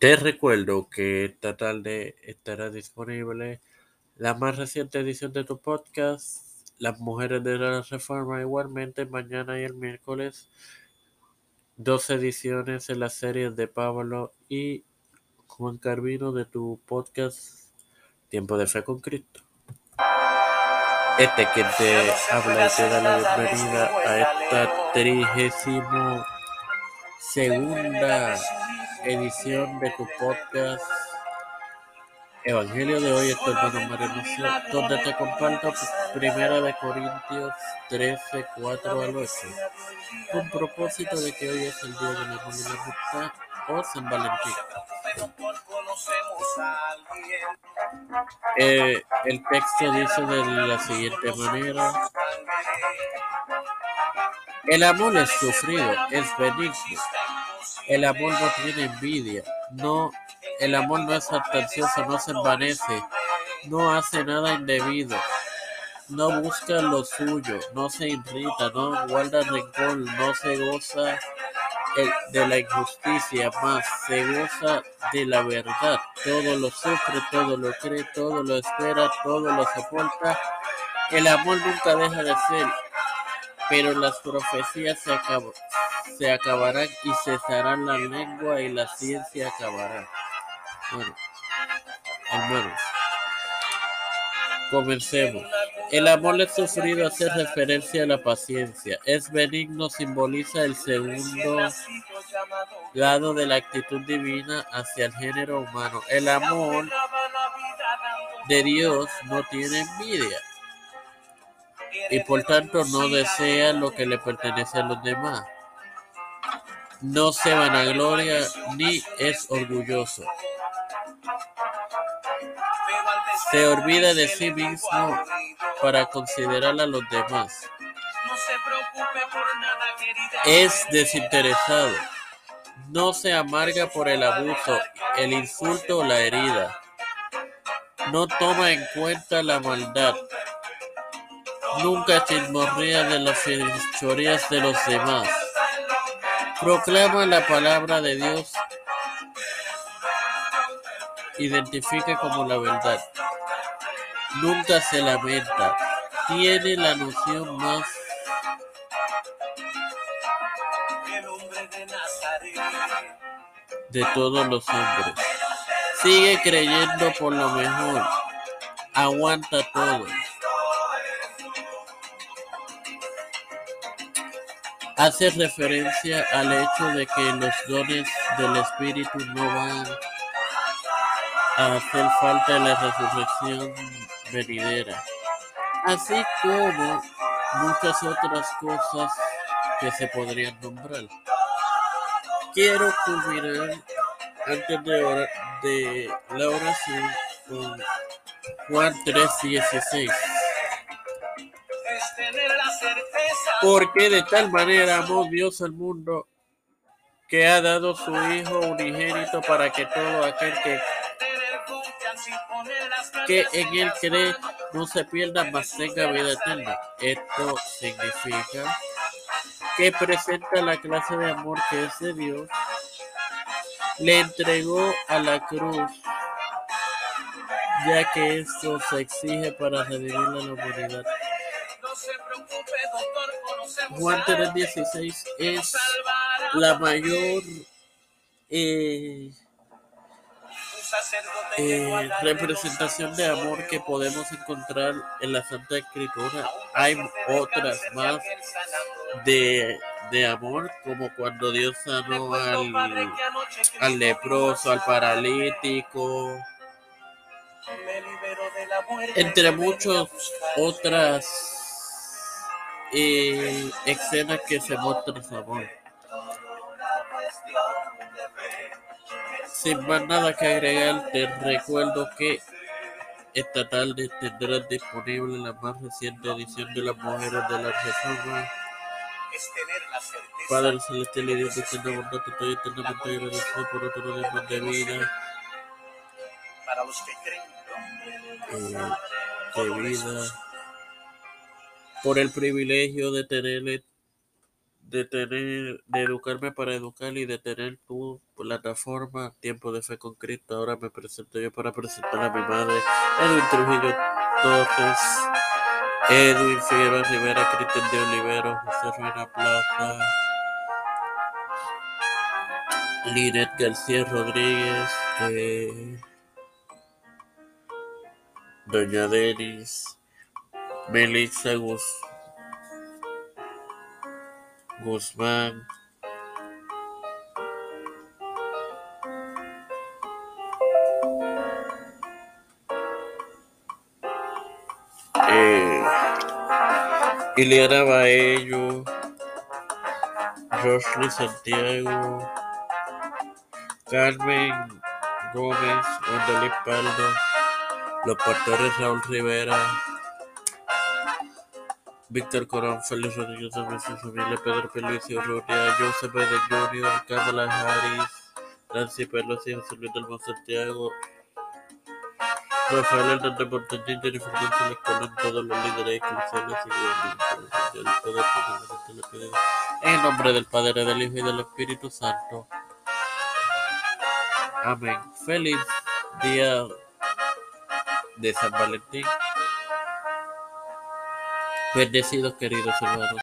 Te recuerdo que esta tarde estará disponible la más reciente edición de tu podcast, Las Mujeres de la Reforma, igualmente mañana y el miércoles, dos ediciones en las series de Pablo y Juan Carvino de tu podcast Tiempo de Fe con Cristo. Este que te habla y te da la bienvenida a esta trigésimo segunda edición de tu podcast Evangelio de hoy, esto hermano María donde te comparto Primera de Corintios 13, 4 al 8, con propósito de que hoy es el día de la amistad o San Valentín. Eh, el texto dice de la siguiente manera: El amor es sufrido, es benigno el amor no tiene envidia, no, el amor no es atencioso, no se envanece, no hace nada indebido, no busca lo suyo, no se irrita, no guarda rencor, no se goza de la injusticia, más se goza de la verdad. Todo lo sufre, todo lo cree, todo lo espera, todo lo soporta. El amor nunca deja de ser, pero las profecías se acaban se acabarán y cesarán la lengua y la ciencia acabará. Bueno, hermanos, comencemos. El amor es sufrido hace referencia a la paciencia. Es benigno, simboliza el segundo lado de la actitud divina hacia el género humano. El amor de Dios no tiene envidia y por tanto no desea lo que le pertenece a los demás no se vanagloria ni es orgulloso. Se olvida de sí mismo para considerar a los demás. Es desinteresado. No se amarga por el abuso, el insulto o la herida. No toma en cuenta la maldad. Nunca chismorrea de las fechorías de los demás Proclama la palabra de Dios. Identifica como la verdad. Nunca se lamenta. Tiene la noción más de todos los hombres. Sigue creyendo por lo mejor. Aguanta todo. Hace referencia al hecho de que los dones del Espíritu no van a hacer falta en la resurrección venidera, así como muchas otras cosas que se podrían nombrar. Quiero culminar antes de, de la oración con Juan 3:16. Porque de tal manera amó Dios al mundo que ha dado su Hijo unigénito para que todo aquel que, que en él cree no se pierda, mas tenga vida eterna. Esto significa que presenta la clase de amor que es de Dios. Le entregó a la cruz, ya que esto se exige para redimir la humanidad. Juan 3.16 es la mayor eh, eh, representación de amor que podemos encontrar en la Santa Escritura. Hay otras más de, de amor, como cuando Dios sanó al, al leproso, al paralítico, entre muchas otras y escenas que se muestra su amor. Sin más nada que agregar, te recuerdo que esta tarde tendrás disponible la más reciente edición de las mujeres de la reforma. Padre celestial y Dios bondad, te estoy eternamente agradecido por otro día más de vida. Para los que creen. Eh, de vida por el privilegio de tener de tener, de educarme para educar y de tener tu plataforma Tiempo de Fe con Cristo. Ahora me presento yo para presentar a mi madre, Edwin Trujillo Torres, Edwin Figueroa Rivera, Cristian de Olivero, José Ruina Plaza, Linet García Rodríguez, eh, Doña Denis, Melissa Gus, Guzmán, eh, Ileana Baello, Rosly Santiago, Carmen Gómez, Ondalí Paldo, Los Pastores Raúl Rivera, Víctor Corón, Félix Rodríguez su familia, Pedro Felicio Urrutia, Joseph Biden Jr., Kamala Harris, Nancy Pelosi, José Luis del Santiago, Rafael Hernández Montañez, Jennifer González Colón, todos los líderes eclesiales y gobernantes poder le. En nombre del Padre, del Hijo y del Espíritu Santo. Amén. Feliz día de San Valentín. Bendecidos, queridos hermanos.